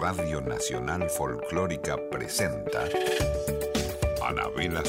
Radio Nacional Folclórica presenta Anabela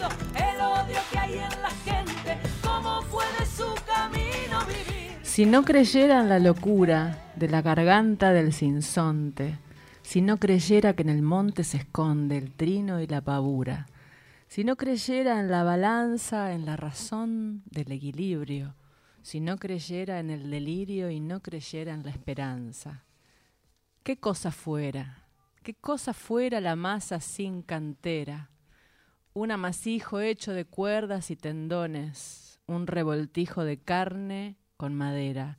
Soch. Si no creyera en la locura de la garganta del sinsonte, si no creyera que en el monte se esconde el trino y la pavura, si no creyera en la balanza, en la razón del equilibrio, si no creyera en el delirio y no creyera en la esperanza, ¿qué cosa fuera? ¿Qué cosa fuera la masa sin cantera? Un amasijo hecho de cuerdas y tendones, un revoltijo de carne con madera,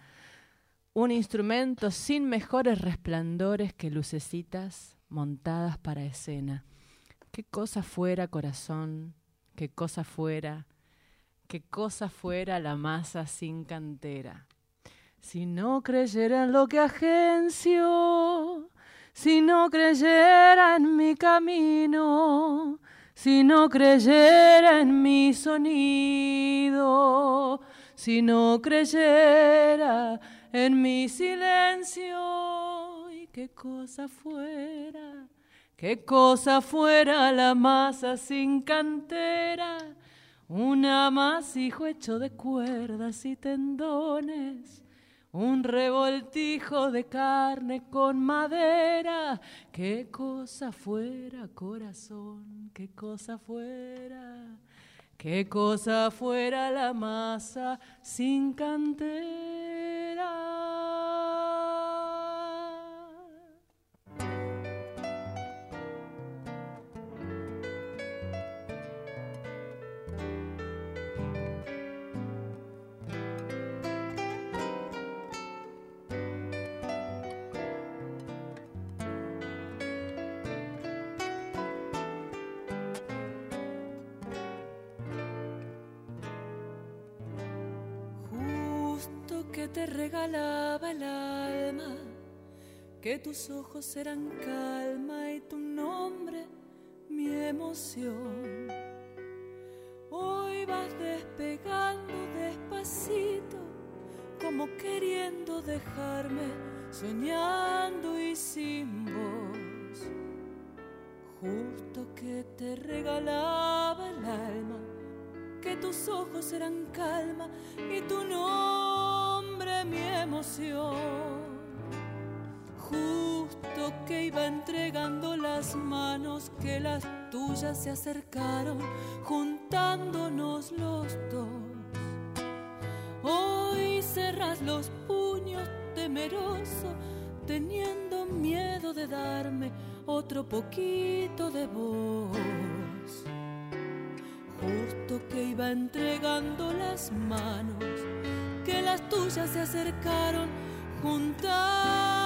un instrumento sin mejores resplandores que lucecitas montadas para escena. Qué cosa fuera corazón, qué cosa fuera, qué cosa fuera la masa sin cantera. Si no creyera en lo que agencio, si no creyera en mi camino, si no creyera en mi sonido, si no creyera en mi silencio y qué cosa fuera, qué cosa fuera la masa sin cantera, un amasijo hecho de cuerdas y tendones, un revoltijo de carne con madera, qué cosa fuera corazón, qué cosa fuera Qué cosa fuera la masa sin cantera. Tus ojos eran calma y tu nombre mi emoción. Hoy vas despegando despacito, como queriendo dejarme, soñando y sin voz. Justo que te regalaba el alma, que tus ojos eran calma y tu nombre mi emoción. Justo que iba entregando las manos que las tuyas se acercaron, juntándonos los dos. Hoy cerras los puños temeroso, teniendo miedo de darme otro poquito de voz justo que iba entregando las manos, que las tuyas se acercaron juntándonos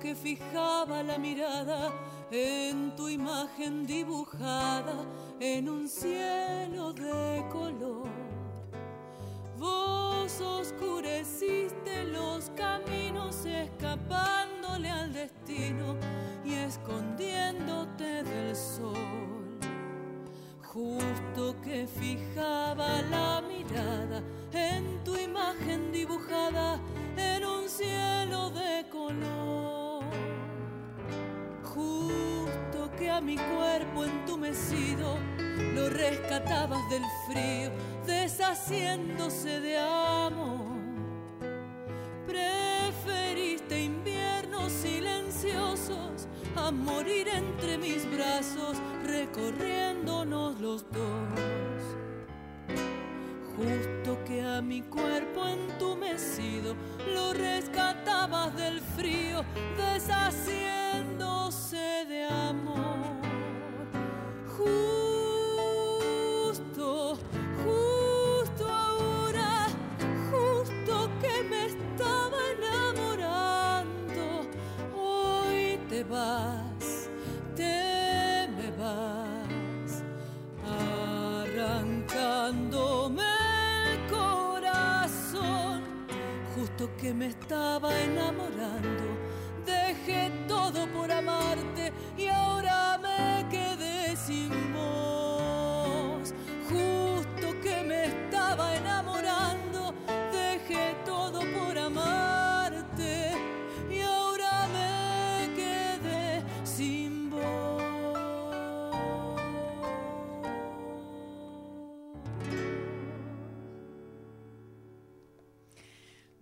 Que fijaba la mirada en tu imagen dibujada en un cielo de color. Vos oscureciste los caminos escapándole al destino y escondiéndote del sol. Justo que fijaba lo rescatabas del frío, deshaciéndose de amor. Preferiste inviernos silenciosos a morir entre mis brazos, recorriéndonos los dos. Justo que a mi cuerpo entumecido lo rescatabas del frío, deshaciéndose de amor. Que me estaba enamorando, dejé todo por amarte y ahora me quedé sin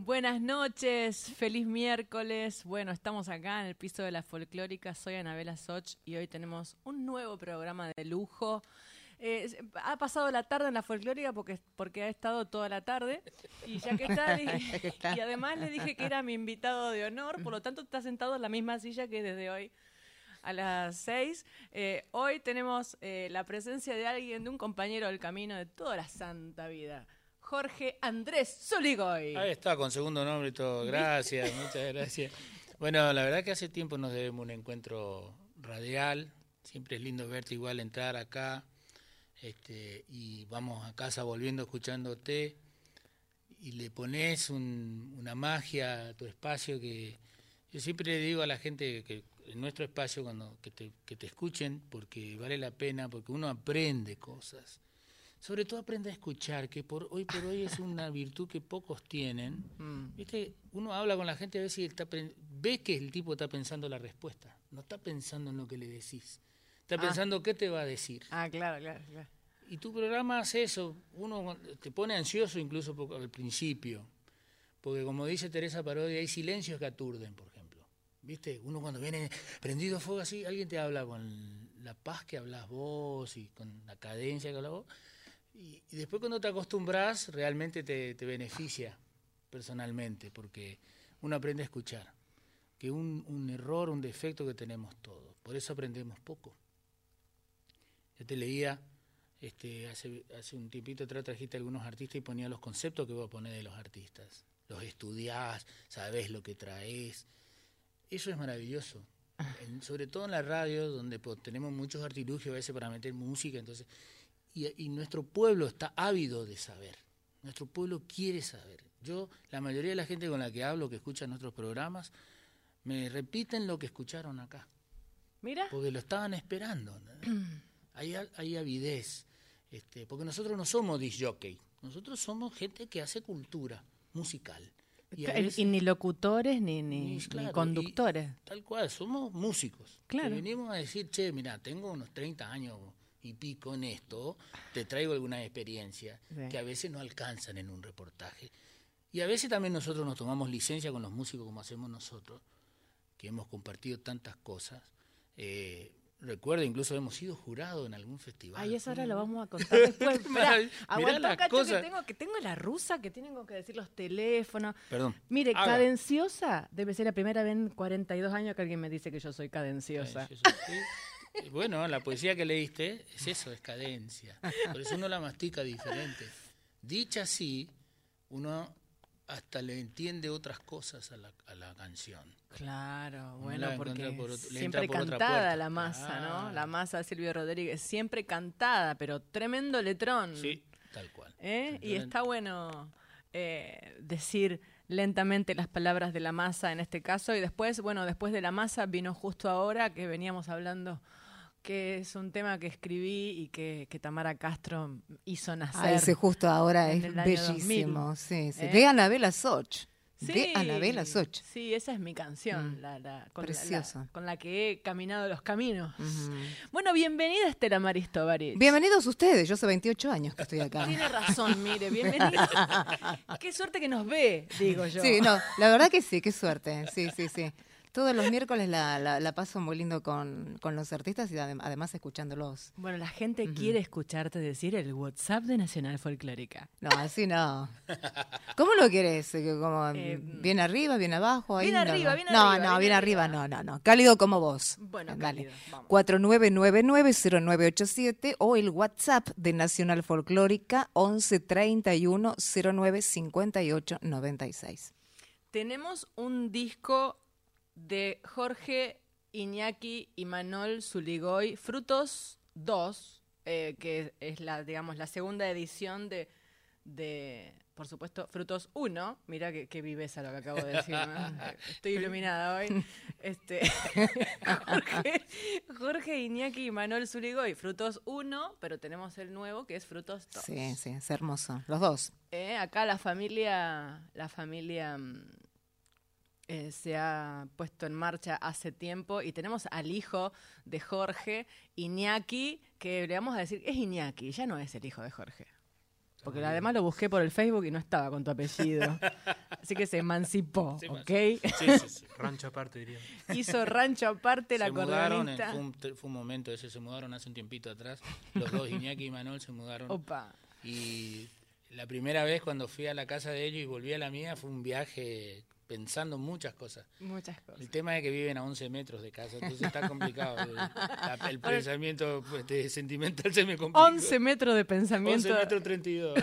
Buenas noches, feliz miércoles. Bueno, estamos acá en el piso de la folclórica. Soy Anabela Soch y hoy tenemos un nuevo programa de lujo. Eh, ha pasado la tarde en la folclórica porque, porque ha estado toda la tarde y ya que está, dije- y además le dije que era mi invitado de honor, por lo tanto está sentado en la misma silla que desde hoy a las seis. Eh, hoy tenemos eh, la presencia de alguien, de un compañero del camino de toda la santa vida, Jorge Andrés Zuligoy. Ahí está, con segundo nombre y todo. Gracias, muchas gracias. Bueno, la verdad que hace tiempo nos debemos un encuentro radial. Siempre es lindo verte igual entrar acá. Este, y vamos a casa volviendo escuchándote. Y le pones un- una magia a tu espacio que yo siempre le digo a la gente que en nuestro espacio cuando que te, que te escuchen porque vale la pena, porque uno aprende cosas. Sobre todo aprende a escuchar, que por hoy por hoy es una virtud que pocos tienen. Mm. Viste, uno habla con la gente a ver si está, ve que el tipo está pensando la respuesta, no está pensando en lo que le decís, está Ah. pensando qué te va a decir. Ah, claro, claro, claro. Y tu programa hace eso, uno te pone ansioso incluso por- al principio, porque como dice Teresa Parodi, hay silencios que aturden, por ejemplo. ¿Viste? Uno cuando viene prendido fuego así, alguien te habla con la paz que hablas vos y con la cadencia que hablas vos, y, y después cuando te acostumbras, realmente te, te beneficia personalmente, porque uno aprende a escuchar, que un, un error, un defecto que tenemos todos, por eso aprendemos poco. Yo te leía, este, hace, hace un tiempito atrás trajiste algunos artistas y ponía los conceptos que vos ponés de los artistas. Los estudiás, sabés lo que traes. Eso es maravilloso. En- sobre todo en la radio, donde pues, tenemos muchos artilugios a veces para meter música, entonces y, y nuestro pueblo está ávido de saber. Nuestro pueblo quiere saber. Yo, la mayoría de la gente con la que hablo, que escucha nuestros programas, me repiten lo que escucharon acá Mira, porque lo estaban esperando. hay, hay avidez, este, porque nosotros no somos disc jockey, nosotros somos gente que hace cultura musical. Y ni locutores ni, ni, y, claro, ni conductores. tal cual, somos músicos. Claro. Que venimos a decir, che, mira, tengo unos 30 años y pico en esto, te traigo alguna experiencia Sí. que a veces no alcanzan en un reportaje. Y a veces también nosotros nos tomamos licencia con los músicos como hacemos nosotros, que hemos compartido tantas cosas. Eh, recuerdo, incluso hemos sido jurados en algún festival. Ay, eso ahora lo vamos a contar después. Esperá, aguantá, las cacho, cosas. que tengo, que tengo la rusa, que tengo que decir los teléfonos. Perdón. Mire, Haga. cadenciosa debe ser la primera vez en 42 años que alguien me dice que yo soy cadenciosa. Sí. Bueno, la poesía que leíste es eso, es cadencia. Por eso uno la mastica diferente. Dicha así, uno hasta le entiende otras cosas a la, a la canción. Claro, bueno, porque por otro- siempre por cantada la masa, ¿no? La masa de Silvio Rodríguez, siempre cantada, pero tremendo letrón. Sí, tal cual. ¿eh? Y está bueno eh, decir lentamente las palabras de la masa en este caso. Y después, bueno, después de la masa vino justo ahora que veníamos hablando que es un tema que escribí y que, que Tamara Castro hizo nacer. Ah, ese justo ahora es bellísimo. 2000, Sí, sí. ¿eh? De Anabela Soch. De Sí, Anabela Soch. Sí, esa es mi canción, Mm, la, la- con, la- la- preciosa. con la que he caminado los caminos. Bueno, bienvenida Estela Maris Tovarich. Bienvenidos ustedes, yo hace 28 años que estoy acá. Tiene razón, mire, bienvenida. Qué suerte que nos ve, digo yo. Sí, no, la verdad que sí, qué suerte. Sí, sí, sí. Todos los miércoles la, la, la paso muy lindo con, con los artistas y adem- además escuchándolos. Bueno, la gente quiere escucharte decir el WhatsApp de Nacional Folclórica. No, así no. ¿Cómo lo querés? Eh, Como, Eh, ¿Bien arriba, bien abajo? Ahí bien no, arriba, no. bien no, arriba, No, bien bien arriba, arriba. no, no, no. Cálido como vos. Bueno, Dale. cálido, vamos. 4999-0987 o el WhatsApp de Nacional Folclórica 11 31 09 58 96. Tenemos un disco de Jorge Iñaki y Manol Zuligoy, Frutos 2, eh, que es la, digamos, la segunda edición de, de por supuesto, Frutos 1. Mira qué, qué viveza lo que acabo de decir. ¿no? Estoy iluminada hoy. Este, Jorge, Jorge Iñaki y Manol Zuligoy, Frutos 1, pero tenemos el nuevo que es Frutos 2. Sí, sí, es hermoso. Los dos. Eh, acá la familia, la familia mm, eh, se ha puesto en marcha hace tiempo y tenemos al hijo de Jorge, Iñaki, que le vamos a decir, es Iñaki, ya no es el hijo de Jorge. Porque además lo busqué por el Facebook y no estaba con tu apellido. Así que se emancipó, Se ¿ok? Sí, sí, sí. Rancho aparte, diría. Hizo rancho aparte la se mudaron, acordeonista. fue, un, fue un momento ese, se mudaron hace un tiempito atrás. Los dos, Iñaki y Manuel, se mudaron. Opa. Y la primera vez cuando fui a la casa de ellos y volví a la mía fue un viaje pensando en muchas cosas. Muchas cosas. El tema es que viven a 11 metros de casa, entonces está complicado. El, la- el pensamiento pues, de- sentimental se me complica. 11 metros de pensamiento. 11 metros 32.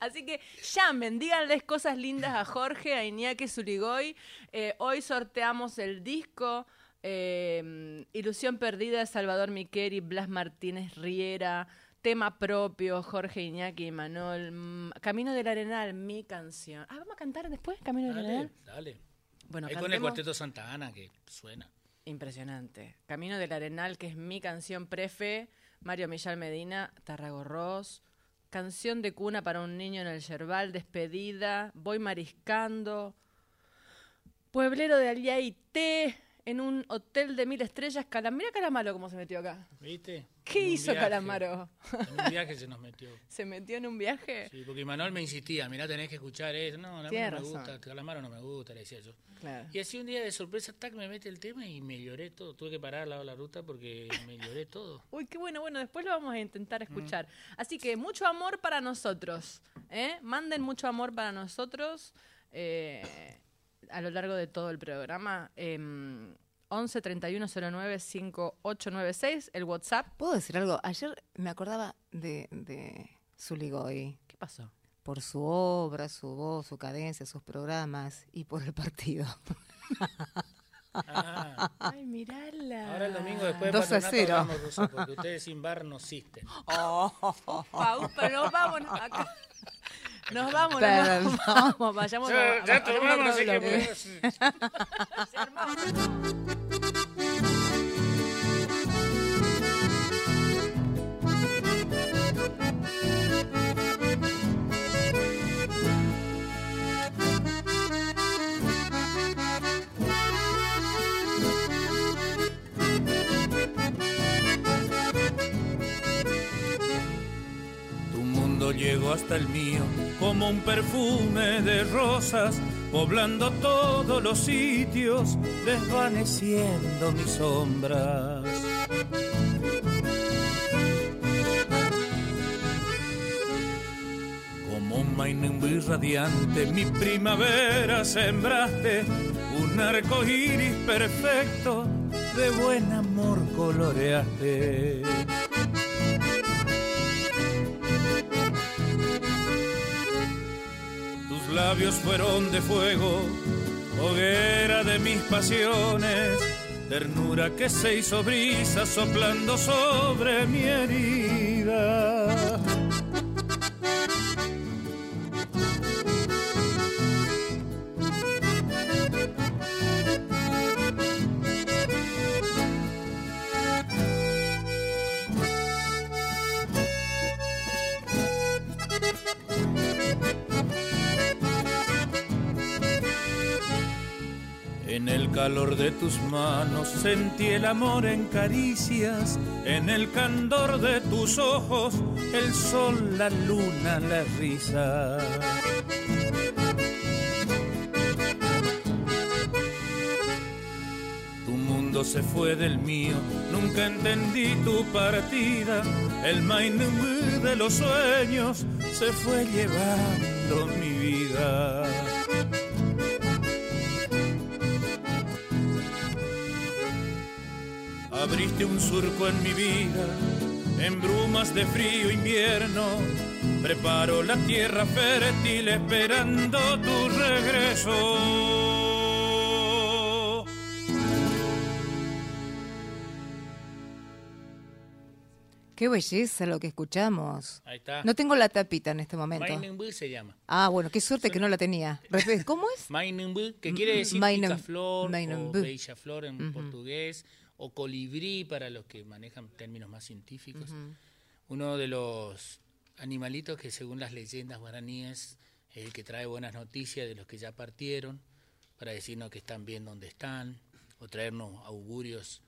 Así que llamen, díganles cosas lindas a Jorge, a Iñaki Zurigoy. Eh, hoy sorteamos el disco eh, Ilusión Perdida de Salvador Miqueri, Blas Martínez Riera, tema propio, Jorge Iñaki y Manol, mm, Camino del Arenal, mi canción. Ah, ¿vamos a cantar después Camino del Dale, Arenal? dale. Bueno, Ahí con el cuarteto Santa Ana que suena. Impresionante. Camino del Arenal, que es mi canción prefe. Mario Millán Medina, Tarragorros. Canción de cuna para un niño en el Yerbal, Despedida. Voy mariscando. Pueblero de Aliaité, en un hotel de mil estrellas. Cala- Mira Calamaro cómo se metió acá. ¿Viste? ¿Qué En hizo viaje. Calamaro? En un viaje se nos metió. ¿Se metió en un viaje? Sí, porque Manuel me insistía, mirá, tenés que escuchar eso. No, no me razón. gusta, Calamaro no me gusta, le decía yo. Claro. Y así un día de sorpresa, tac, me mete el tema y me lloré todo. Tuve que parar al lado de la ruta porque me lloré todo. Uy, qué bueno, bueno, después lo vamos a intentar escuchar. Así que mucho amor para nosotros, ¿eh? Manden mucho amor para nosotros eh, a lo largo de todo el programa. Eh, 11 31 09 5896, el WhatsApp. ¿Puedo decir algo? Ayer me acordaba de, de Zuligoy ¿Qué pasó? por su obra, su voz, su cadencia, sus programas y por el partido. Ah, Ay, mirala. ahora el domingo después de Dos a Patronato cero. hablamos ruso, porque ustedes sin bar no existen. Upa, upa, nos vamos acá. Nos vamos, nos vamos, vamos, vayamos a- Ya, ya tomamos, así que llegó hasta el mío como un perfume de rosas, poblando todos los sitios, desvaneciendo mis sombras. Como un mainumbi radiante, mi primavera sembraste, un arco iris perfecto, de buen amor coloreaste. Labios fueron de fuego, hoguera de mis pasiones, ternura que se hizo brisa soplando sobre mi herida. Calor de tus manos sentí el amor en caricias, en el candor de tus ojos, el sol, la luna, la risa. Tu mundo se fue del mío, nunca entendí tu partida. El Mainumbu de los sueños se fue llevando mi vida. Abriste un surco en mi vida, en brumas de frío invierno. Preparo la tierra fértil esperando tu regreso. Qué belleza lo que escuchamos. Ahí está. No tengo la tapita en este momento. Mainumbu se llama. Ah, bueno, qué suerte que no la tenía. ¿Cómo es? Mainumbu, que quiere decir Mainum- picaflor o Mainumbu. beija-flor en portugués, o colibrí para los que manejan términos más científicos. Uno de los animalitos que según las leyendas guaraníes es el que trae buenas noticias de los que ya partieron, para decirnos que están bien donde están, o traernos augurios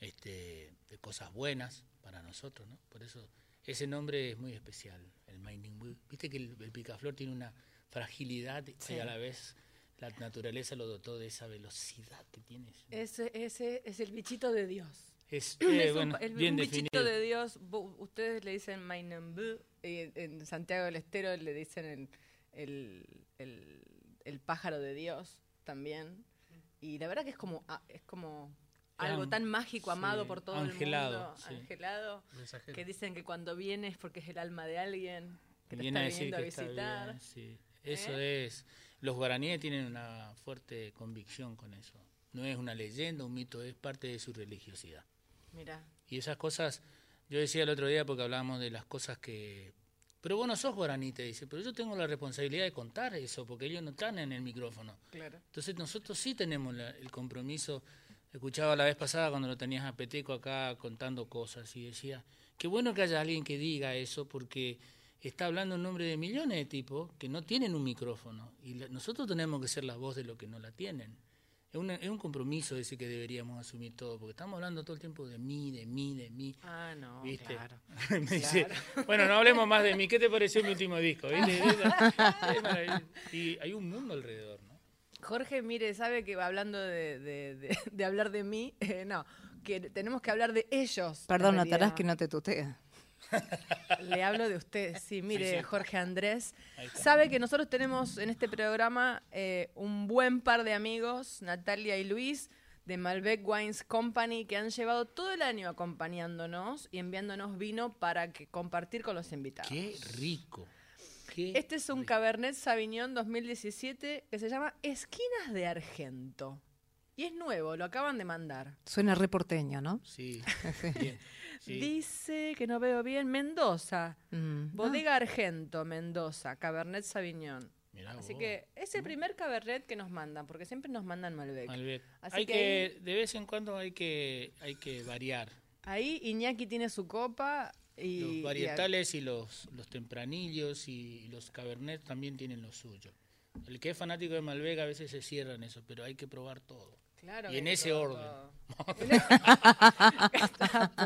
este, de cosas buenas para nosotros, ¿no? Por eso ese nombre es muy especial, el Mainingbu. Viste que el, el picaflor tiene una fragilidad y a la vez la naturaleza lo dotó de esa velocidad que tiene. Ese, ese es el bichito de Dios. Es, Es eh, un, bueno, el- bien un bichito definido. de Dios. Ustedes le dicen Mainambú, y en Santiago del Estero le dicen el, el, el- el pájaro de Dios también. Y la verdad que es como, ah, es como algo tan mágico, amado sí, por todo angelado, el mundo, sí. angelado, Mensajero. que dicen que cuando viene es porque es el alma de alguien que te Viene está a viniendo a visitar. bien, sí. Eso es. Los guaraníes tienen una fuerte convicción con eso. No es una leyenda, un mito, es parte de su religiosidad. Mira, Y esas cosas, yo decía el otro día porque hablábamos de las cosas que... Pero vos no sos guaraní, te dice, pero yo tengo la responsabilidad de contar eso, porque ellos no están en el micrófono. claro. Entonces nosotros sí tenemos la- el compromiso. Escuchaba la vez pasada cuando lo tenías a Peteco acá contando cosas y decía, qué bueno que haya alguien que diga eso porque está hablando en nombre de millones de tipos que no tienen un micrófono y la- nosotros tenemos que ser la voz de los que no la tienen. Es, una- es un compromiso ese que deberíamos asumir todo, porque estamos hablando todo el tiempo de mí, de mí, de mí. Ah, no, ¿Viste? claro. Me dice, bueno, no hablemos más de mí. ¿Qué te pareció mi último disco? Y hay un mundo alrededor, ¿no? Jorge, mire, sabe que hablando de, de- de- de hablar de mí, eh, no, que tenemos que hablar de ellos. Perdón, notarás que no te tutea. Le hablo de usted, sí, mire, sí. Jorge Andrés. Sabe que nosotros tenemos en este programa eh, un buen par de amigos, Natalia y Luis, de Malbec Wines Company, que han llevado todo el año acompañándonos y enviándonos vino para que compartir con los invitados. Qué rico. Qué Este es un Cabernet Sauvignon 2017 que se llama Esquinas de Argento. Y es nuevo, lo acaban de mandar. Suena re porteño, ¿no? Sí, Sí. bien. Sí. Dice que no veo bien Mendoza. Mm. Bodega Argento, Mendoza, Cabernet Sauvignon. Mirá Así vos. que es el primer Cabernet que nos mandan, porque siempre nos mandan Malbec. Malbec. Así hay que que, de vez en cuando hay que, hay que variar. Ahí Iñaki tiene su copa y... Los y varietales y los, los tempranillos y los cabernet también tienen lo suyo. El que es fanático de Malbec a veces se cierra en eso, pero hay que probar todo. Claro y en ese todo- orden.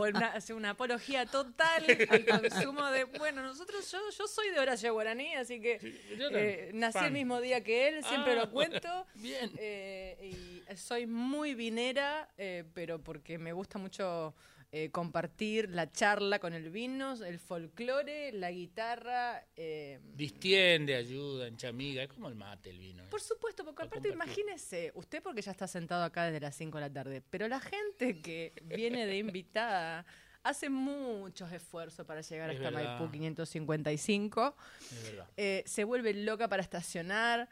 Una, hace una apología total al consumo de. Bueno, nosotros, yo, yo soy de Horacio Guaraní, así que eh, nací el mismo día que él, siempre Ah, lo cuento. bien. Eh, y soy muy vinera, eh, pero porque me gusta mucho eh, compartir la charla con el vino, el folclore, la guitarra. eh, Distiende, ayuda, enchamiga. Es como el mate el vino. ¿eh? por supuesto, porque aparte compartir. imagínese, usted porque ya está sentado acá desde las 5 de la tarde, pero la gente que viene de invitada hace muchos esfuerzos para llegar Es hasta verdad. Maipú 555, Es verdad. eh, se vuelve loca para estacionar,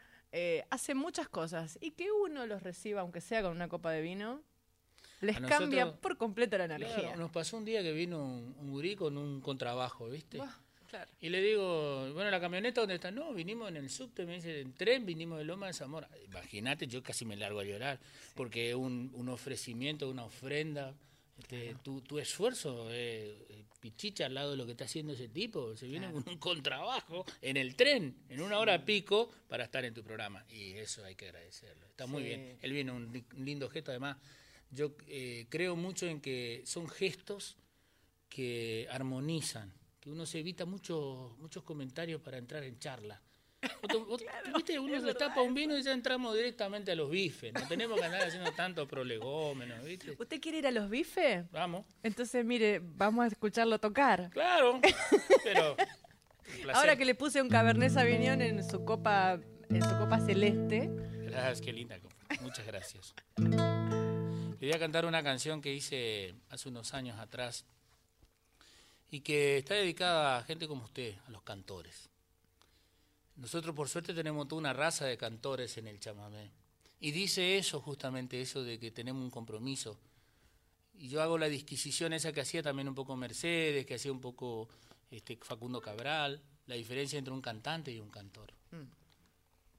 hace muchas cosas y que uno los reciba, aunque sea con una copa de vino, les nosotros- cambia por completo la energía. Claro, nos pasó un día que vino un, un gurí con un contrabajo, ¿viste? Claro. Y le digo, bueno, ¿la camioneta dónde está? No, vinimos en el subte, me dice, en tren vinimos de Loma de Zamora. Imagínate, yo casi me largo a llorar, porque un, un ofrecimiento, una ofrenda, este, tu, tu esfuerzo, eh, pichicha al lado de lo que está haciendo ese tipo, se viene con un contrabajo en el tren, en una hora pico, para estar en tu programa. Y eso hay que agradecerlo. Está muy Sí. bien. Él viene un, li- un lindo gesto, además, yo eh, creo mucho en que son gestos que armonizan, que uno se evita muchos muchos comentarios para entrar en charla. Otro- otro- ¿Viste? Uno se destapa un vino y ya entramos directamente a los bifes. No tenemos que andar haciendo tanto prolegómenos, ¿viste? ¿Usted quiere ir a los bifes? Vamos. Entonces, mire, vamos a escucharlo tocar. Claro. Pero. Ahora que le puse un Cabernet Sauvignon en su copa, en su copa celeste. Gracias, qué linda. copa. Muchas gracias. Le voy a cantar una canción que hice hace unos años atrás y que está dedicada a gente como usted, a los cantores. Nosotros por suerte tenemos toda una raza de cantores en el chamamé. Y dice eso, justamente eso de que tenemos un compromiso. Y yo hago la disquisición esa que hacía también un poco Mercedes, que hacía un poco este, Facundo Cabral, la diferencia entre un cantante y un cantor.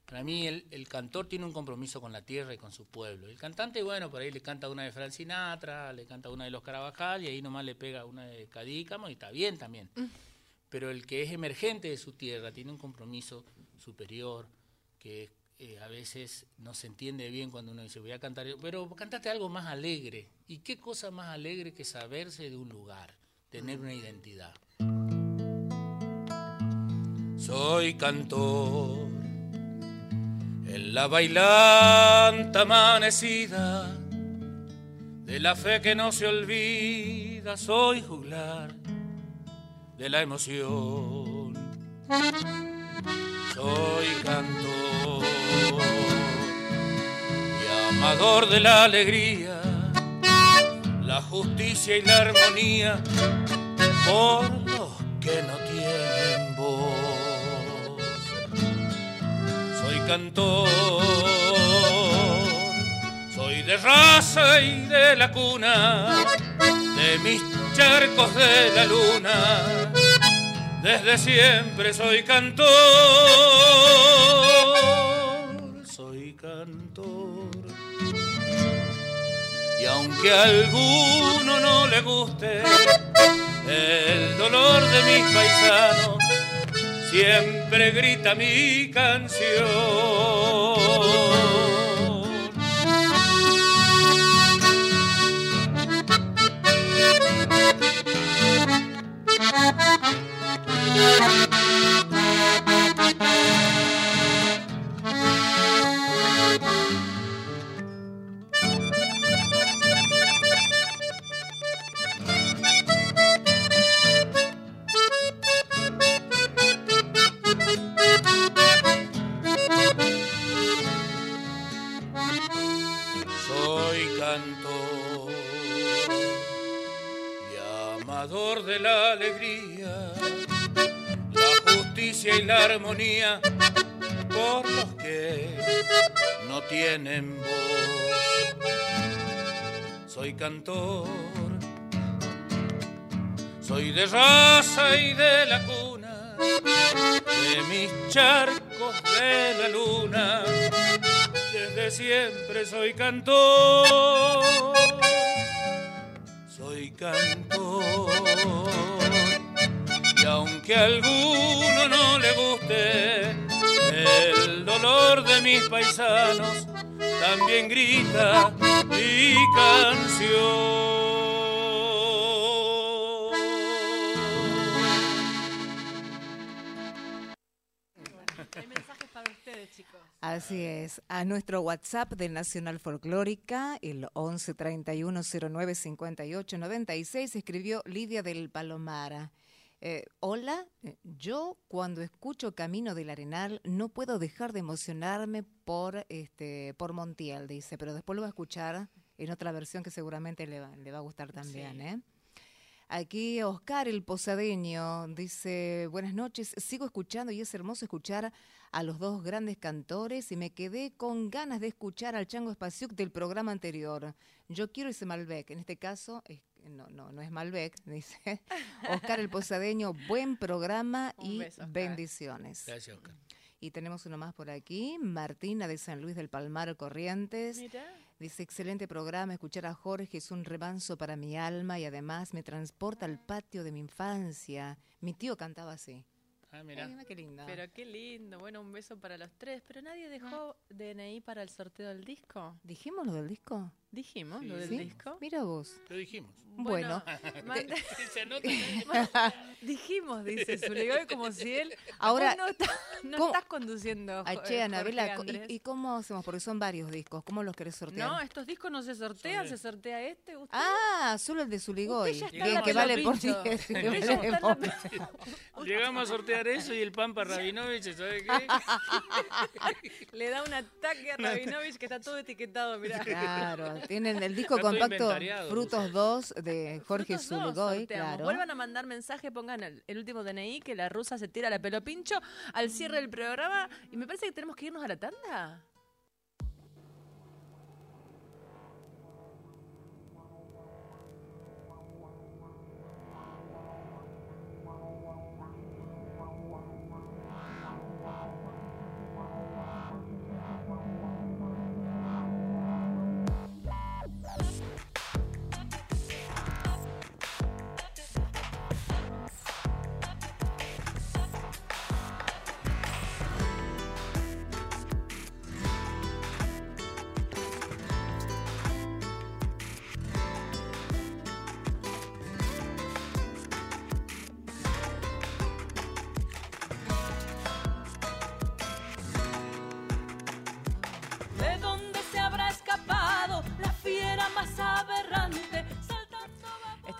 Para mí el, el cantor tiene un compromiso con la tierra y con su pueblo. El cantante, bueno, por ahí le canta una de Frank Sinatra, le canta una de los Carabajal y ahí nomás le pega una de Cadícamo y está bien también. Pero el que es emergente de su tierra tiene un compromiso superior que eh, a veces no se entiende bien cuando uno dice voy a cantar, pero cantate algo más alegre. ¿Y qué cosa más alegre que saberse de un lugar, tener una identidad? Soy cantor en la bailanta amanecida de la fe que no se olvida, soy juglar de la emoción. Soy cantor y amador de la alegría, la justicia y la armonía por los que no cantor, soy de raza y de la cuna, de mis charcos de la luna, desde siempre soy cantor, soy cantor. Y aunque a alguno no le guste el dolor de mis paisanos, siempre grita mi canción. Alegría, la justicia y la armonía por los que no tienen voz. Soy cantor, soy de raza y de la cuna, de mis charcos de la luna desde siempre soy cantor, soy cantor. Y aunque a alguno no le guste el dolor de mis paisanos, también grita mi canción. Así es. A nuestro WhatsApp de Nacional Folclórica, el 11 31 09 58 96, escribió Lidia del Palomara. Eh, hola, eh, yo cuando escucho Camino del Arenal no puedo dejar de emocionarme por este por Montiel, dice, pero después lo va a escuchar en otra versión que seguramente le va, le va a gustar también, ¿eh? Aquí Oscar el Posadeño dice, buenas noches, sigo escuchando y es hermoso escuchar a los dos grandes cantores y me quedé con ganas de escuchar al Chango Spasiuk del programa anterior. Yo quiero ese Malbec, en este caso es- no, no, no es Malbec, dice Oscar el Posadeño, buen programa Un y beso, bendiciones. Gracias, Oscar. Y tenemos uno más por aquí, Martina de San Luis del Palmar Corrientes. Mira. Dice, excelente programa, escuchar a Jorge es un remanso para mi alma y además me transporta al patio de mi infancia. Mi tío cantaba así. Ah. Ay, mira qué linda. Pero qué lindo. Bueno, un beso para los tres. Pero nadie dejó DNI para el sorteo del disco. ¿Dijimos lo del disco? Dijimos lo del ¿Sí? disco. Mira vos. Lo dijimos. Bueno. manda- Se anota. dijimos, dice Zuligoy, como si él. Ahora, no, está- no ¿cómo- estás conduciendo. Ay, Jo- che, eh, Anabela. ¿y, y cómo hacemos? Porque son varios discos. ¿Cómo los querés sortear? No, estos discos no se sortean, se sortea este. ¿usted? Ah, solo el de Zuligoy. Usted ya está Bien, en que vale por Pincho. 10. que Usted vale ya está por- en la- Llegamos a sortear eso y el Pampa Rabinovich, ¿sabes qué? Le da un ataque a Rabinovich que está todo etiquetado, mirá. Claro, tienen el disco compacto Frutos 2 de Jorge claro. Vuelvan a mandar mensaje, pongan el, el último DNI que la rusa se tira la pelo pincho al cierre del programa. Y me parece que tenemos que irnos a la tanda.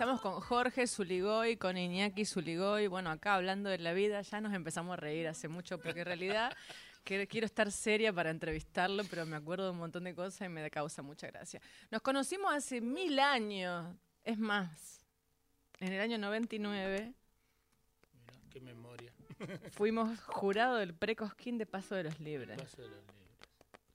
Estamos con Jorge Zuligoy, con Iñaki Zuligoy. Bueno, acá hablando de la vida, ya nos empezamos a reír hace mucho, porque en realidad quiero estar seria para entrevistarlo, pero me acuerdo de un montón de cosas y me causa mucha gracia. Nos conocimos hace mil años, es más, en el año 99 Mirá, qué memoria. fuimos jurado del Precosquín de Paso de los Libres. Paso de los libros.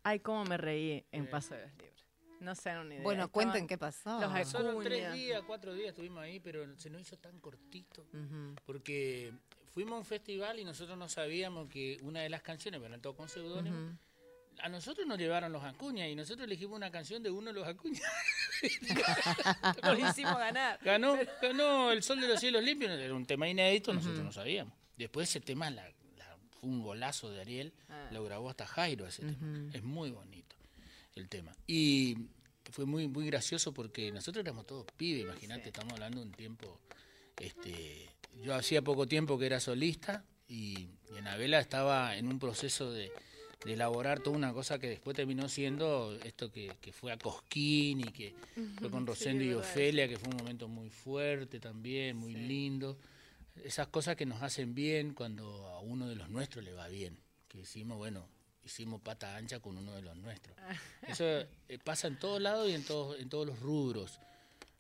Ay, cómo me reí en Sí. Paso de los Libres. No se dan una idea. Bueno, Estaban cuenten qué pasó. los Solo tres días, cuatro días estuvimos ahí, pero se nos hizo tan cortito. Ujú. Porque fuimos a un festival y nosotros no sabíamos que una de las canciones, bueno, todo con seudónimo, Ujú. a nosotros nos llevaron los Acuña y nosotros elegimos una canción de uno de los Acuña. Nos hicimos ganar. Ganó, ganó El Sol de los Cielos Limpios, era un tema inédito, nosotros no sabíamos. Después ese tema la- la- fue un golazo de Ariel, Ah. lo grabó hasta Jairo ese tema. Es muy bonito el tema. Y fue muy muy gracioso porque nosotros éramos todos pibes, imagínate, estamos hablando de un tiempo este yo hacía poco tiempo que era solista y, y Anabela estaba en un proceso de, de elaborar toda una cosa que después terminó siendo esto que, que fue a Cosquín y que fue con Sí, Rosendo y. Ofelia, que fue un momento muy fuerte también, muy lindo. Esas cosas que nos hacen bien cuando a uno de los nuestros le va bien. Que hicimos, bueno, hicimos pata ancha con uno de los nuestros. Eso eh, pasa en todos lados y en todos, en todos los rubros.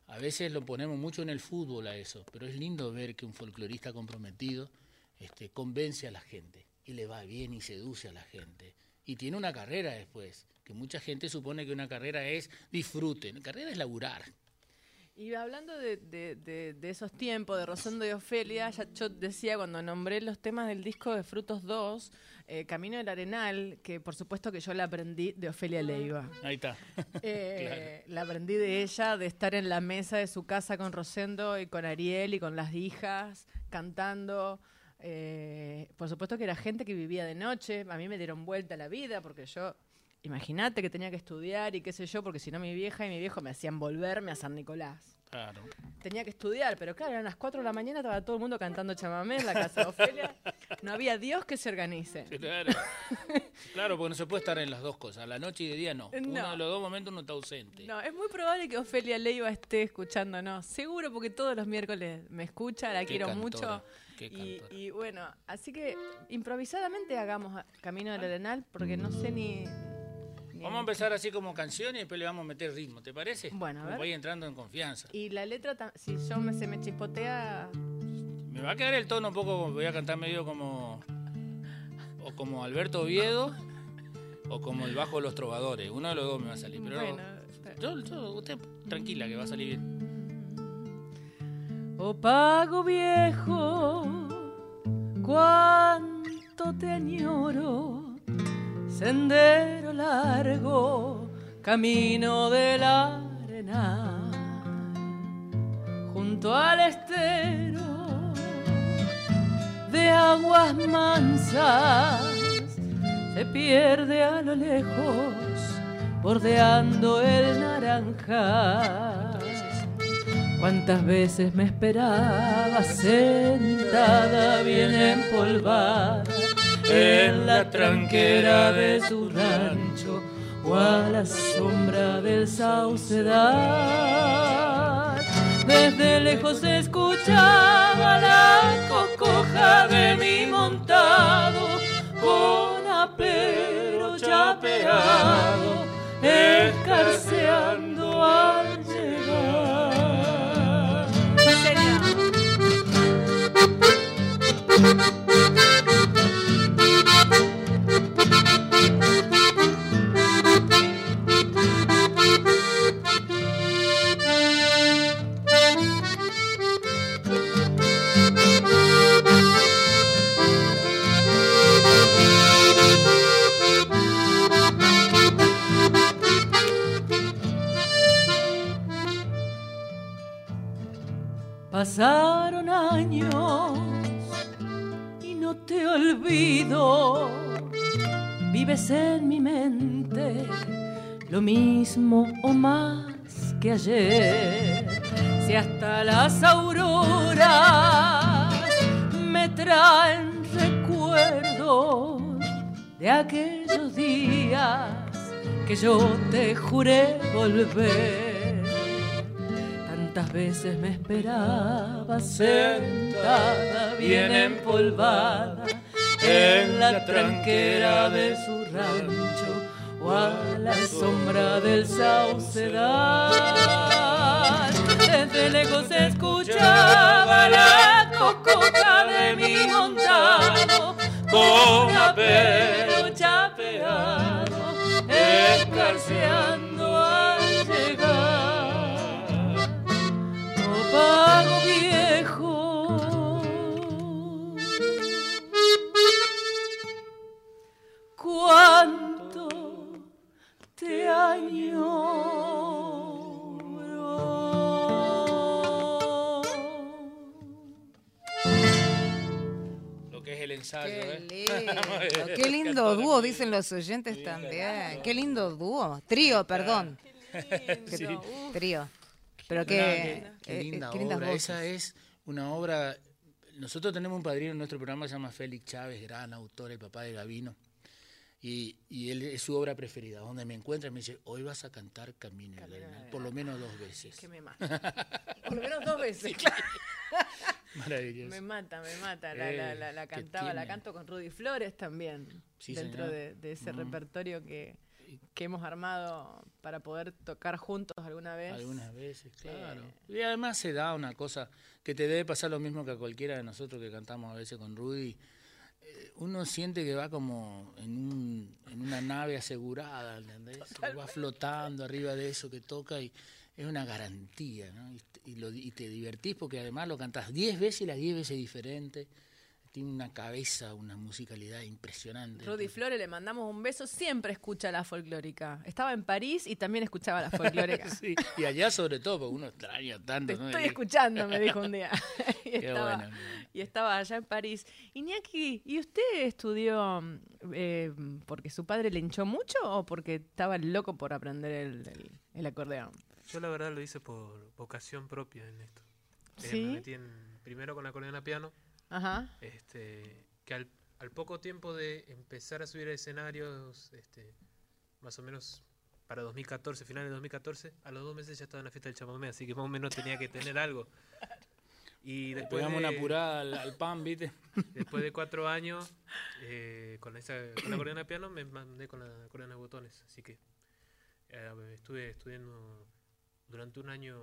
A veces lo ponemos mucho en el fútbol a eso, pero es lindo ver que un folclorista comprometido este, convence a la gente y le va bien y seduce a la gente. Y tiene una carrera después, que mucha gente supone que una carrera es disfrute, la carrera es laburar. Y hablando de, de- de- de esos tiempos, de Rosendo y Ofelia, ya yo decía cuando nombré los temas del disco de Frutos 2, eh, Camino del Arenal, que por supuesto que yo la aprendí de Ofelia Leiva. Ahí está. Eh, La aprendí de ella, de estar en la mesa de su casa con Rosendo y con Ariel y con las hijas, cantando. Eh, por supuesto que era gente que vivía de noche. A mí me dieron vuelta la vida porque yo imagínate que tenía que estudiar y qué sé yo, porque si no mi vieja y mi viejo me hacían volverme a San Nicolás. Claro. Tenía que estudiar, pero claro, eran las 4 de la mañana, estaba todo el mundo cantando chamamé en la casa de Ofelia. No había Dios que se organice. Claro. claro, porque no se puede estar en las dos cosas, la noche y de día no. Uno No. de los dos momentos uno está ausente. No, es muy probable que Ofelia Leiva esté escuchándonos. Seguro, porque todos los miércoles me escucha, la Qué quiero cantora, mucho. qué Y, y bueno, así que improvisadamente hagamos Camino del Arenal, porque no sé ni. Vamos a empezar así como canción y después le vamos a meter ritmo, ¿te parece? Bueno, a ver. Voy entrando en confianza. Y la letra, si yo me, se me chispotea. Me va a quedar el tono un poco, voy a cantar medio como o como Alberto Oviedo o como el bajo de los trovadores. Uno de los dos me va a salir, pero Bueno, yo, yo- usted tranquila que va a salir bien. Oh pago viejo, cuánto te añoro, sendero largo, camino de la arena, junto al estero de aguas mansas, se pierde a lo lejos, bordeando el naranjal. Cuántas veces me esperaba sentada bien empolvada en la tranquera de su rancho o a la sombra del saucedal. Desde lejos se escuchaba la cocoja de mi montado con apero chapeado escarceando al Pasaron años y no te olvido. Vives en mi mente lo mismo o más que ayer. Si hasta las auroras me traen recuerdos de aquellos días que yo te juré volver. Tantas veces me esperaba sentada, bien empolvada, en la tranquera de su rancho o a la sombra del saucedal. Desde lejos escuchaba la cococa de mi montano con apelo chapeado, escarceando pago viejo. Cuánto te añoro. Lo que es el ensayo, Qué ¿eh? lindo, qué lindo dúo, dicen los oyentes también. Qué lindo dúo. Trío, perdón. Sí. Trío. Pero qué, qué, qué eh, linda qué obra. Esa es una obra. Nosotros tenemos un padrino en nuestro programa, se llama Félix Chávez, gran autor, el papá de Gavino. Y, y él es su obra preferida. Donde me encuentra me dice, hoy vas a cantar Camino Arenal", por lo menos dos veces. Que me mata. Por lo menos dos veces. Maravilloso. Me mata, me mata. La, Eh, la, la, la que cantaba, la canto con Rudy Flores también. Sí, dentro de, de ese Mm. repertorio que, que hemos armado para poder tocar juntos alguna vez. Algunas veces, claro. Y además se da una cosa que te debe pasar lo mismo que a cualquiera de nosotros que cantamos a veces con Rudy. Eh, Uno siente que va como en, un, en una nave asegurada, ¿entendés? Va flotando arriba de eso que toca y es una garantía, ¿no? Y, y lo- y te divertís porque además lo cantás 10 veces y las 10 veces diferente. Tiene una cabeza, una musicalidad impresionante. Rudy Flores, le mandamos un beso, siempre escucha la folclórica. Estaba en París y también escuchaba la folclórica. Sí, y allá sobre todo, porque uno extraña tanto. Te ¿no? estoy escuchando, me dijo un día. y, Qué estaba, bueno, y estaba allá en París. Iñaki, ¿y usted estudió eh, porque su padre le hinchó mucho o porque estaba loco por aprender el, el- el acordeón? Yo la verdad lo hice por vocación propia en esto. Eh, ¿Sí? me metí en- primero con acordeón a piano, Ajá. este, que al, al poco tiempo de empezar a subir a escenarios, este, más o menos para 2014, finales de 2014, a los dos meses ya estaba en la fiesta del chamamé, así que más o menos tenía que tener algo. Y Le después pegamos de, una apurada al, al pan, ¿viste? después de cuatro años, eh, con, esa, con la acordeón a piano, me mandé con la acordeón a botones, así que eh, estuve estudiando durante un año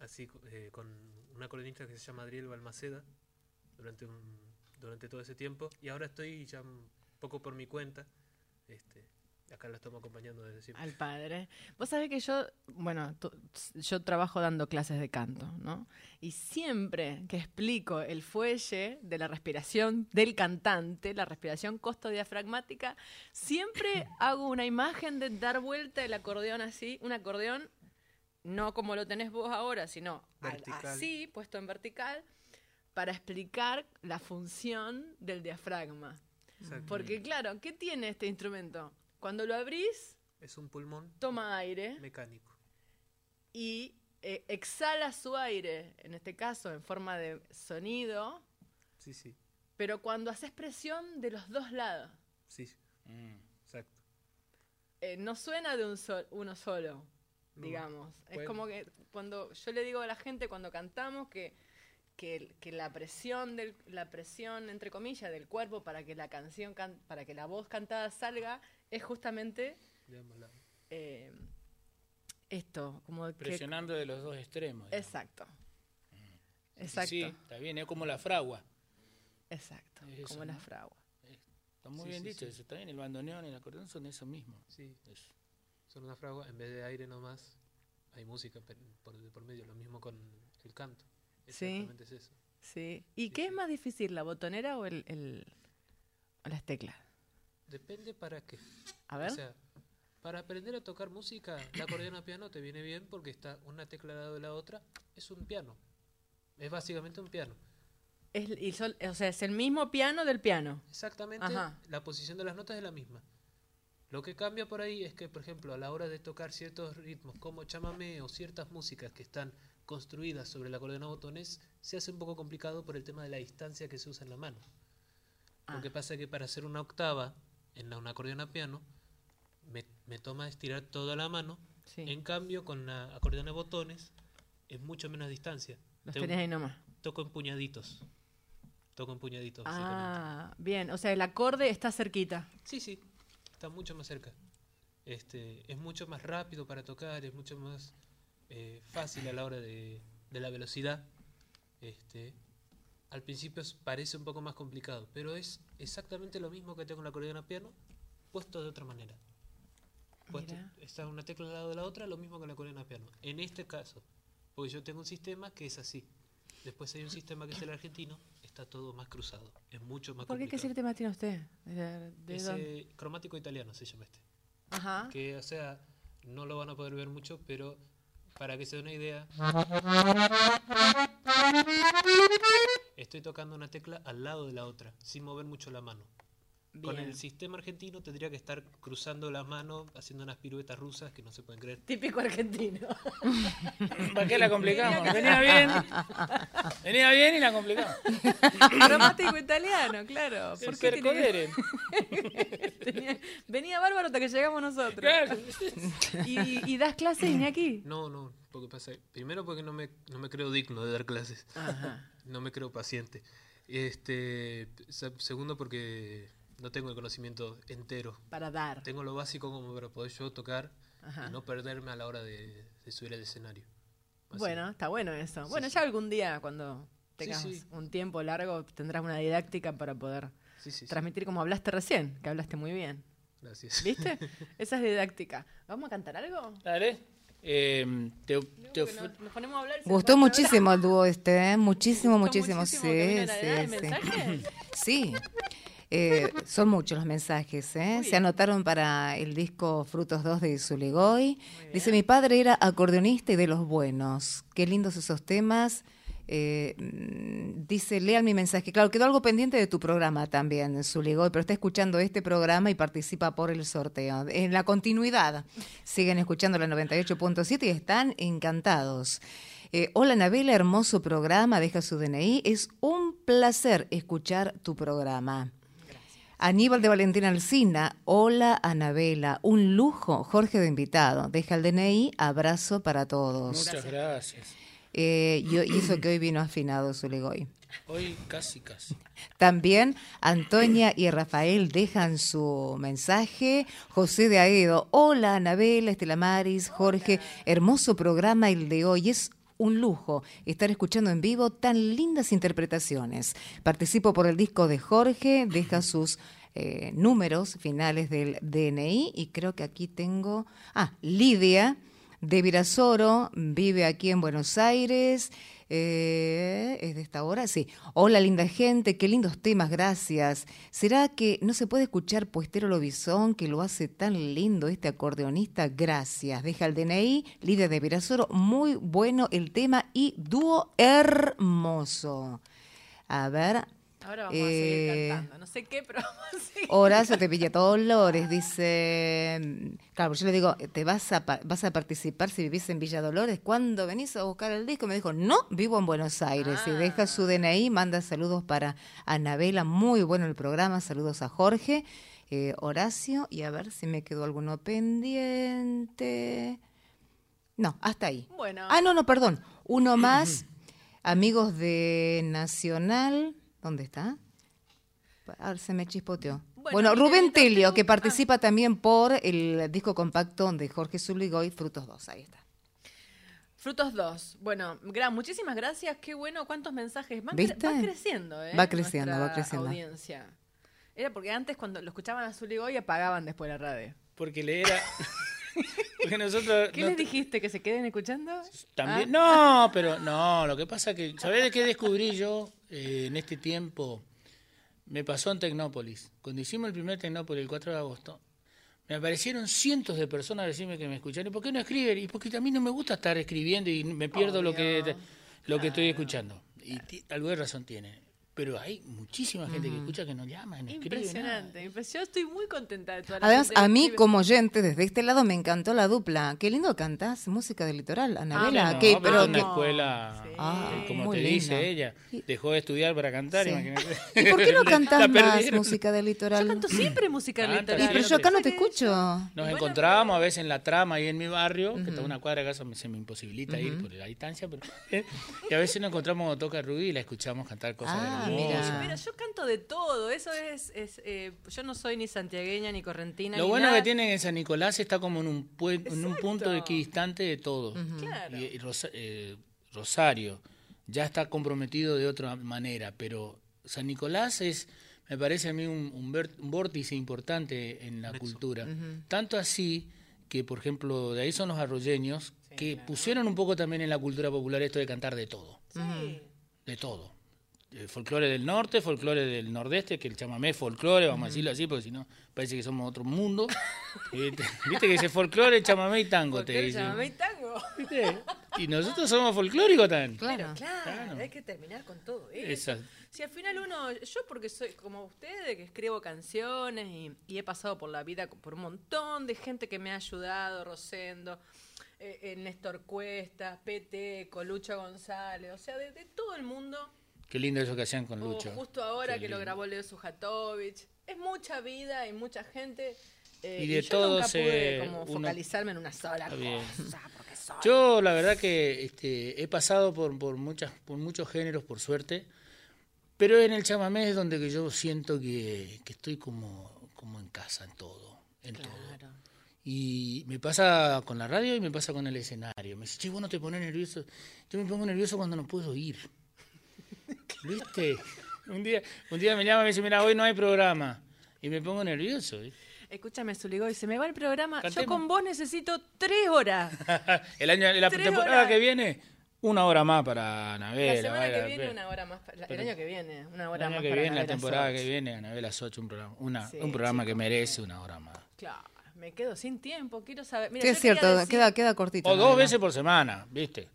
así eh, con una acordeonista que se llama Adriel Balmaceda durante un, durante todo ese tiempo y ahora estoy ya un poco por mi cuenta este acá la estamos acompañando desde siempre Al padre. Vos sabés que yo, bueno, yo trabajo dando clases de canto, ¿no? Y siempre que explico el fuelle de la respiración del cantante, la respiración costodiafragmática, siempre hago una imagen de dar vuelta el acordeón así, un acordeón no como lo tenés vos ahora, sino Vertical. así, puesto en vertical, para explicar la función del diafragma. Porque claro, ¿qué tiene este instrumento? Cuando lo abrís, es un pulmón toma aire mecánico y eh, exhala su aire, en este caso en forma de sonido, sí sí pero cuando haces presión de los dos lados. sí sí, Mm. exacto Eh, no suena de un sol- uno solo, No, digamos. Es como que cuando yo le digo a la gente cuando cantamos que, que, que la presión del, la presión entre comillas del cuerpo para que la canción can- para que la voz cantada salga es justamente eh, esto, como que Presionando de los dos extremos. digamos. exacto. Sí, Exacto. Sí, está bien, es como la fragua. Exacto, Eso, como la ¿no? fragua. Está muy Sí, bien sí, dicho sí. eso. Está bien, el bandoneón y el acordeón son eso mismo. sí Es- son una fragua en vez de aire nomás hay música por medio lo mismo con el canto Sí. exactamente es eso Sí. ¿Y Sí, qué es sí. más difícil, la botonera o el, el- o las teclas? depende para qué A ver. O sea, para aprender a tocar música, la acordeón a piano te viene bien porque está una tecla al lado de la otra. Es un piano. Es básicamente un piano. Es, y o sea, es el mismo piano del piano. Exactamente Ajá. la posición de las notas es la misma. Lo que cambia por ahí es que, por ejemplo, a la hora de tocar ciertos ritmos como chamamé o ciertas músicas que están construidas sobre el acordeón a botones, se hace un poco complicado por el tema de la distancia que se usa en la mano. Lo Ah. que pasa es que para hacer una octava en la- un acordeón a piano, me, me toma estirar toda la mano Sí. En cambio, con la acordeón de botones es mucho menos distancia. Los Tengo- tenés ahí nomás. Toco en puñaditos. Toco en puñaditos. Ah, bien. O sea, el acorde está cerquita. Sí, sí, está mucho más cerca. Este, es mucho más rápido para tocar, es mucho más eh, fácil a la hora de, de la velocidad. Este, al principio parece un poco más complicado, pero es exactamente lo mismo que tengo en la acordeón a piano, puesto de otra manera. Puesto- Mira. está una tecla al lado de la otra, lo mismo que la acordeón a piano. En este caso, porque yo tengo un sistema que es así. Después hay un sistema que es el argentino, está todo más cruzado. Es mucho más ¿Por qué qué complicado. sistema tiene usted? ¿De, de Es, eh, cromático italiano se llama este. Ajá. Que, o sea, no lo van a poder ver mucho, pero para que se dé una idea, estoy tocando una tecla al lado de la otra, sin mover mucho la mano. Con Bien. el sistema argentino tendría que estar cruzando las manos, haciendo unas piruetas rusas que no se pueden creer. Típico argentino. ¿Para qué la complicamos? Venía bien. Venía bien y la complicamos. Cromático italiano, claro. ¿Por El qué tiene tenía- Venía bárbaro hasta que llegamos nosotros. Claro. ¿Y, y das clases, Iñaki? No, no, porque pasa. Primero porque no me, no me creo digno de dar clases. Ajá. No me creo paciente. Este, se- segundo porque no tengo el conocimiento entero. Para dar. Tengo lo básico como para poder yo tocar Ajá. y no perderme a la hora de, de subir al escenario. Así. Bueno, está bueno eso. Sí, bueno, sí. ya algún día, cuando tengas sí. un tiempo largo, tendrás una didáctica para poder Sí, sí, sí. transmitir como hablaste recién, que hablaste muy bien. Gracias. ¿Viste? Esa es didáctica. ¿Vamos a cantar algo? Dale. Eh, te, te Porque of- nos, nos ponemos a hablar Gustó el muchísimo el dúo este, ¿eh? muchísimo, muchísimo, muchísimo sí, que vino la edad, ¿el sí, sí. Eh, son muchos los mensajes, ¿eh? se anotaron para el disco Frutos 2 de Zuligoy. Dice, mi padre era acordeonista y de los buenos. Qué lindos esos temas. Eh, mm, dice, lean mi mensaje. Claro, quedó algo pendiente de tu programa también, Zuligoy, pero está escuchando este programa y participa por el sorteo. En la continuidad, siguen escuchando la 98.7 y están encantados. Eh, hola Anabela, hermoso programa, deja su DNI. Es un placer escuchar tu programa. Aníbal de Valentina Alcina, hola Anabela, un lujo, Jorge de invitado, deja el DNI, abrazo para todos. Muchas gracias. Eh, y, y eso que hoy vino afinado Zuligoy. Hoy casi, casi. También Antonia y Rafael dejan su mensaje. José de Aedo, hola Anabela, Estela Maris, Jorge, hermoso programa el de hoy. Es un lujo estar escuchando en vivo tan lindas interpretaciones. Participo por el disco de Jorge, deja sus eh, números finales del DNI y creo que aquí tengo... Ah, Lidia de Virasoro, vive aquí en Buenos Aires. Eh, ¿Es de esta hora? Sí. Hola, linda gente, qué lindos temas, gracias. ¿Será que no se puede escuchar Puestero Lobizón, que lo hace tan lindo este acordeonista? Gracias. Deja el DNI, Lidia de Virasoro, muy bueno el tema y dúo hermoso. A ver. Ahora vamos a eh, seguir cantando. No sé qué, pero vamos a seguir. Horacio te pilla Dolores, dice, claro, yo le digo, ¿te vas a, vas a participar si vivís en Villa Dolores? ¿Cuándo venís a buscar el disco? Me dijo, no, vivo en Buenos Aires. Y deja su DNI, manda saludos para Anabela, muy bueno el programa, saludos a Jorge, eh, Horacio, y a ver si me quedó alguno pendiente. No, hasta ahí. Bueno. Ah, no, no, perdón. Uno más, amigos de Nacional, ¿dónde está? A ver, se me chispoteó. Bueno, Rubén Telio, que ah. participa también por el disco compacto de Jorge Zuligoy, Frutos 2. Ahí está. Frutos 2. Bueno, gra- muchísimas gracias. Qué bueno, cuántos mensajes. Van, va creciendo, ¿eh? Va creciendo, va creciendo. audiencia. Era porque antes cuando lo escuchaban a Zuligoy apagaban después la radio. Porque le era. Porque nosotros. ¿Qué no les te- dijiste? ¿Que se queden escuchando? También, Ah. no, pero no, lo que pasa que, ¿sabés de qué descubrí yo eh, en este tiempo? Me pasó en Tecnópolis. Cuando hicimos el primer Tecnópolis el 4 de agosto, me aparecieron cientos de personas a decirme que me escuchan. ¿Y por qué no escriben? Y porque a mí no me gusta estar escribiendo y me pierdo lo que, lo que estoy escuchando. Y algo de razón tiene. Pero hay muchísima gente que escucha que no llama, no escribe nada. Impresionante. impres- Yo estoy muy contenta de toda la Además, gente a mí escribe. como oyente, desde este lado me encantó la dupla. Qué lindo cantás, música del litoral, Anabela. Ah, No, pero una escuela, Sí. eh, Ah, como muy te linda. dice ella, dejó de estudiar para cantar, Sí. imagínate. ¿Y por qué no cantás más música del litoral? Yo canto siempre música Canta, litoral. Y pero yo acá no te escucho. Nos Bueno, encontrábamos a veces en la trama ahí en mi barrio, que está una cuadra de casa, me- se me imposibilita ir por la distancia, pero eh, y a veces nos encontramos cuando toca Rudy y la escuchamos cantar cosas Ah, hermosas. Mira. Pero yo canto de todo. Eso es. es eh, yo no soy ni santiagueña ni correntina. Lo ni bueno nada. que tiene en San Nicolás está como en un, en un punto equidistante de todo. Claro. Y, y Rosa- eh, Rosario ya está comprometido de otra manera, pero San Nicolás es, me parece a mí, un, un ver- un vórtice importante en la cultura. Tanto así que, por ejemplo, de ahí son los arroyeños, que pusieron un poco también en la cultura popular esto de cantar de todo, Sí. de todo. Eh, folclore del norte, folclore del nordeste, que el chamamé es folclore, vamos a decirlo así, porque si no parece que somos otro mundo. Viste Viste que dice folclore, chamamé y tango, te dicen. chamamé y tango. ¿Viste? Y nosotros somos folclóricos también. Claro. claro, Claro. hay que terminar con todo eso. Esa- Si al final uno, yo porque soy como ustedes, que escribo canciones y, y he pasado por la vida por un montón de gente que me ha ayudado, Rosendo, eh, eh, Néstor Cuesta, PT, Colucho González, o sea, de, de todo el mundo. Qué lindo eso que hacían con o Lucho. justo ahora Qué que lo grabó Leo Sujatovich. Es mucha vida y mucha gente. eh, Y de yo todo nunca se- pude como uno- focalizarme en una sola cosa, soy Yo la verdad que este, he pasado por, por, muchas, por muchos géneros, por suerte, pero en el chamamé es donde que yo siento que, que estoy como, como en casa, en todo, en todo. Y me pasa con la radio y me pasa con el escenario. Me dice, che, vos no te pones nervioso. Yo me pongo nervioso cuando no puedo ir. ¿Viste? Un día, un día me llama y me dice, mira, hoy no hay programa. Y me pongo nervioso. ¿viste? Escúchame, Zuligoy, se me va el programa. Yo con vos necesito tres horas. el año, la Tres temporada horas. que viene, una hora más para La Anabela. semana vale que la viene, una hora más. pa- la- El Pero- año que viene, una El hora año más. que para viene, la temporada Soch. que viene, Anabela Soch, un programa, una, Sí, un programa que merece una hora más. Claro, me quedo sin tiempo. Quiero saber. Mira, Sí, yo es cierto, decir queda, queda cortito. O dos veces por semana, ¿viste?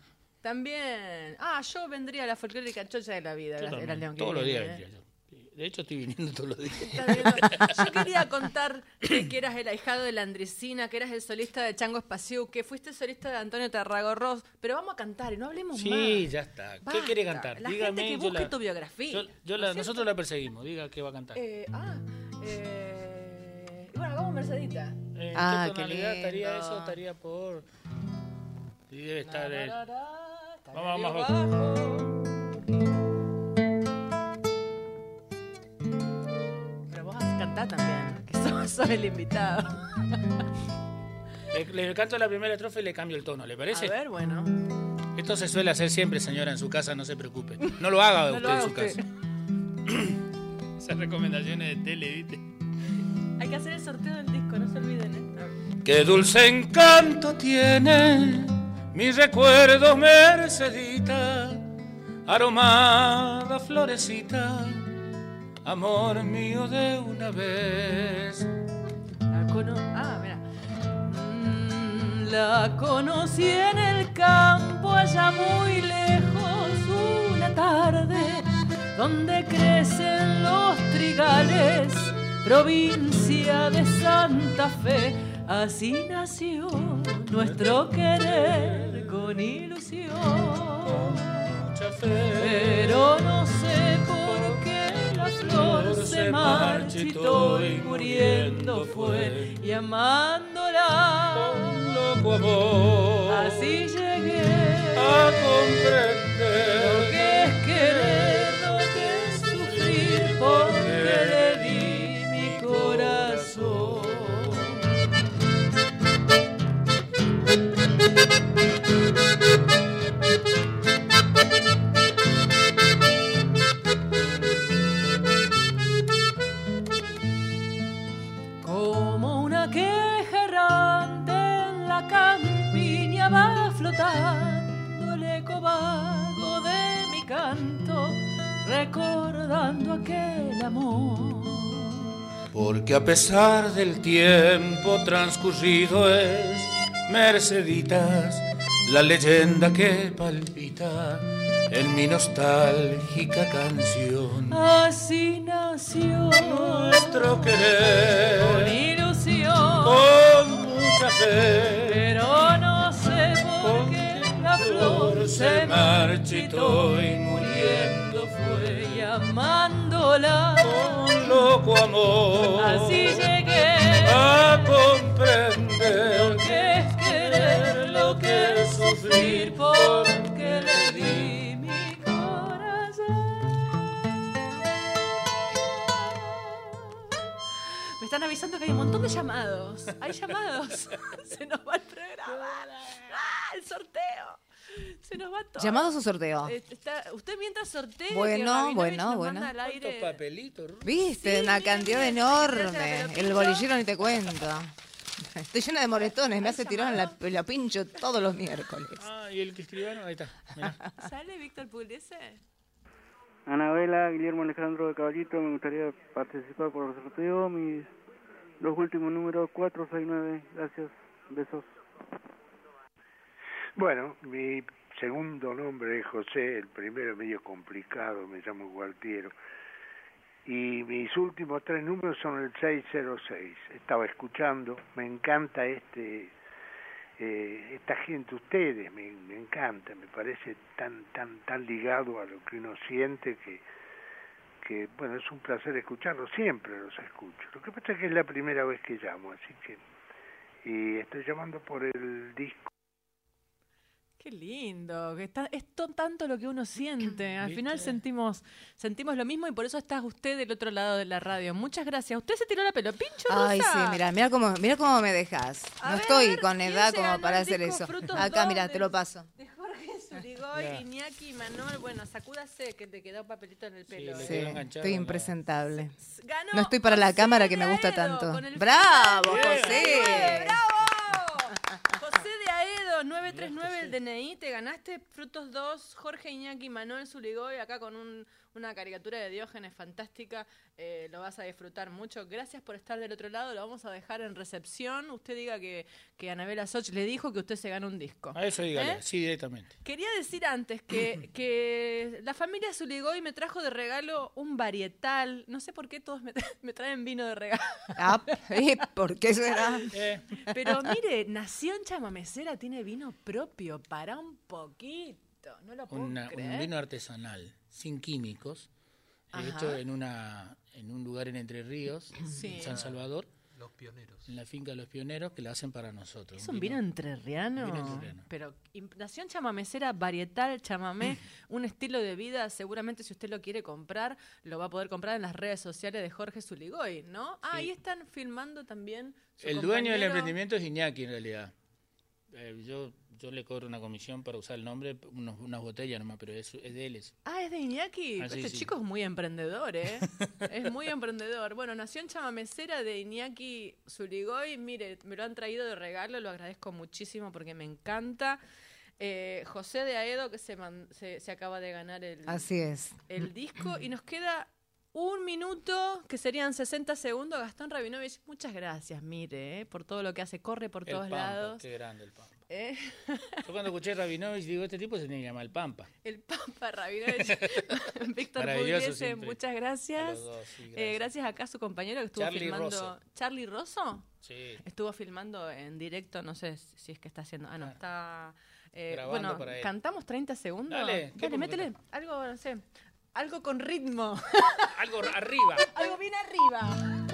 También. Ah, yo vendría a la folclórica chocha de la vida. Yo la- también, era León que todos los viene, días. ¿eh? vendría yo. De hecho, estoy viniendo todos los días. Está. Yo quería contar que, que eras el ahijado de la Andricina, que eras el solista de Chango Espaciu, que fuiste solista de Antonio Tarragorros, pero vamos a cantar y no hablemos más. Sí, ya está. ¿Qué Basta. quiere cantar? La Dígame. gente que yo busque la- tu biografía. yo- yo la- nosotros la perseguimos. Diga qué va a cantar. Eh, ah, eh, y bueno, hagamos Mercedita. ¿En Ah, qué qué tonalidad estaría lindo. eso? Estaría por. Sí, debe estar. el- Vamos más bajo. Pero vos vas a cantar también, que sos, sos el invitado. Le, le canto la primera estrofa y le cambio el tono, ¿le A parece? ver, bueno. Esto se suele hacer siempre, señora, en su casa, no se preocupe. No lo haga No usted lo haga en su usted. casa. Esas recomendaciones de tele, ¿viste? Hay que hacer el sorteo del disco, no se olviden, ¿eh? A. Qué dulce encanto tiene mi recuerdo, Mercedita, aromada florecita, amor mío de una vez. La cono... Ah, mira. Mm, La conocí en el campo allá muy lejos una tarde donde crecen los trigales, provincia de Santa Fe. Así nació nuestro querer con ilusión. Pero no sé por qué la flor se marchitó y muriendo fue y amándola. Con loco amor. Así llegué a lo comprender que es querer, lo que es sufrir, porque le a pesar del tiempo transcurrido es Merceditas la leyenda que palpita en mi nostálgica canción. Así nació Nuestro con querer ilusión, con mucha fe. pero no sé por qué la flor se marchitó y amándola. Con loco amor Así llegué a lo comprender que es querer, lo que es sufrir, porque le di mi corazón. Me están avisando que hay un montón de llamados. Hay llamados. Se nos va el programa. ¡Ah, el sorteo! Se nos va todo. ¿Llamados o sorteo? Eh, está- usted mientras sortea. Bueno, bueno, nos bueno. ¿Viste? Sí, Una cantidad mira, enorme. El bolillero ni te cuento. Estoy llena de moretones, me hace tirar la, la pincho todos los miércoles. Ah, y el que escribieron, ahí está. mirá. ¿Sale Víctor Pugliese? Anabela, Guillermo Alejandro de Caballito, me gustaría participar por el sorteo. Mis los últimos números 469. Gracias. Besos. Bueno, mi segundo nombre es José, el primero medio complicado, me llamo Gualtiero. Y mis últimos tres números son el 606. Estaba escuchando, me encanta este eh, esta gente, ustedes, me, me encanta, me parece tan tan tan ligado a lo que uno siente que que bueno, es un placer escucharlos, siempre los escucho. Lo que pasa es que es la primera vez que llamo, así que y estoy llamando por el disco Qué lindo, que está, es to- tanto lo que uno siente. Al ¿Viste? final sentimos sentimos lo mismo y por eso está usted del otro lado de la radio. Muchas gracias. ¿Usted se tiró la pelo pincho, Ay, sí, mira, mira cómo, mira cómo me dejas. A No estoy con ¿quién edad como para hacer eso. Acá, mira, te lo paso. De Jorge Surigoy, Ya. Iñaki y Manuel. Bueno, sacúdase que te quedó papelito en el pelo. le Sí, estoy impresentable. Ganó No estoy para la José cámara que me gusta tanto. ¡Bravo, Bien. José! ¡Bravo! José de Aedo, 939 el DNI, te ganaste Frutos 2, Jorge Iñaki, Manuel Zuligoy, acá con un- una caricatura de Diógenes fantástica, eh, lo vas a disfrutar mucho. Gracias por estar del otro lado, lo vamos a dejar en recepción. Usted diga que, que Anabela Soch le dijo que usted se gana un disco. A eso dígale, ¿Eh? sí, directamente. Quería decir antes que, que la familia Zuligoy me trajo de regalo un varietal. No sé por qué todos me, tra- me traen vino de regalo. Ah, ¿y ¿Por qué será? Eh, Pero mire, Nación Chamamecera tiene vino propio para un poquito. No lo puedo una- creer. un vino artesanal, sin químicos, Ajá. hecho en una en un lugar en Entre Ríos, Sí. en San Salvador, Los pioneros. en la finca de los pioneros, que la hacen para nosotros. Es un vino entrerriano. Vino entrerriano. Pero Nación Chamamecera, varietal, chamamé, un estilo de vida. Seguramente si usted lo quiere comprar, lo va a poder comprar en las redes sociales de Jorge Zuligoy, ¿no? Ah, ahí están filmando también. su El dueño del emprendimiento es Iñaki, en realidad. Eh, yo, yo le cobro una comisión para usar el nombre, unos- unas botellas nomás, pero es, es de él. eso. Ah, es de Iñaki. Ah, sí, este sí. chico es muy emprendedor, ¿eh? es muy emprendedor. Bueno, Nación Chamamecera de Iñaki Zurigoy. Mire, me lo han traído de regalo, lo agradezco muchísimo porque me encanta. Eh, José de Aedo, que se, man- se, se acaba de ganar el, Así es. el disco. Y nos queda un minuto, que serían 60 segundos. Gastón Rabinovich, muchas gracias, mire, ¿eh? por todo lo que hace. Corre por El todos Pampa, lados. qué grande el Pampa. ¿Eh? Yo cuando escuché Rabinovich digo, este tipo se tiene que llamar el Pampa. El Pampa Rabinovich. Víctor Pugliese, muchas gracias. A dos, sí, Eh, gracias. gracias acá a su compañero que estuvo Charlie filmando. Rosso. ¿Charlie Rosso? Sí. Estuvo filmando en directo, no sé si es que está haciendo. Ah, no, está. eh, bueno, para cantamos 30 segundos. Dale, ¿qué podemos métele. Algo, no sé. Algo con ritmo. Algo arriba. algo bien arriba.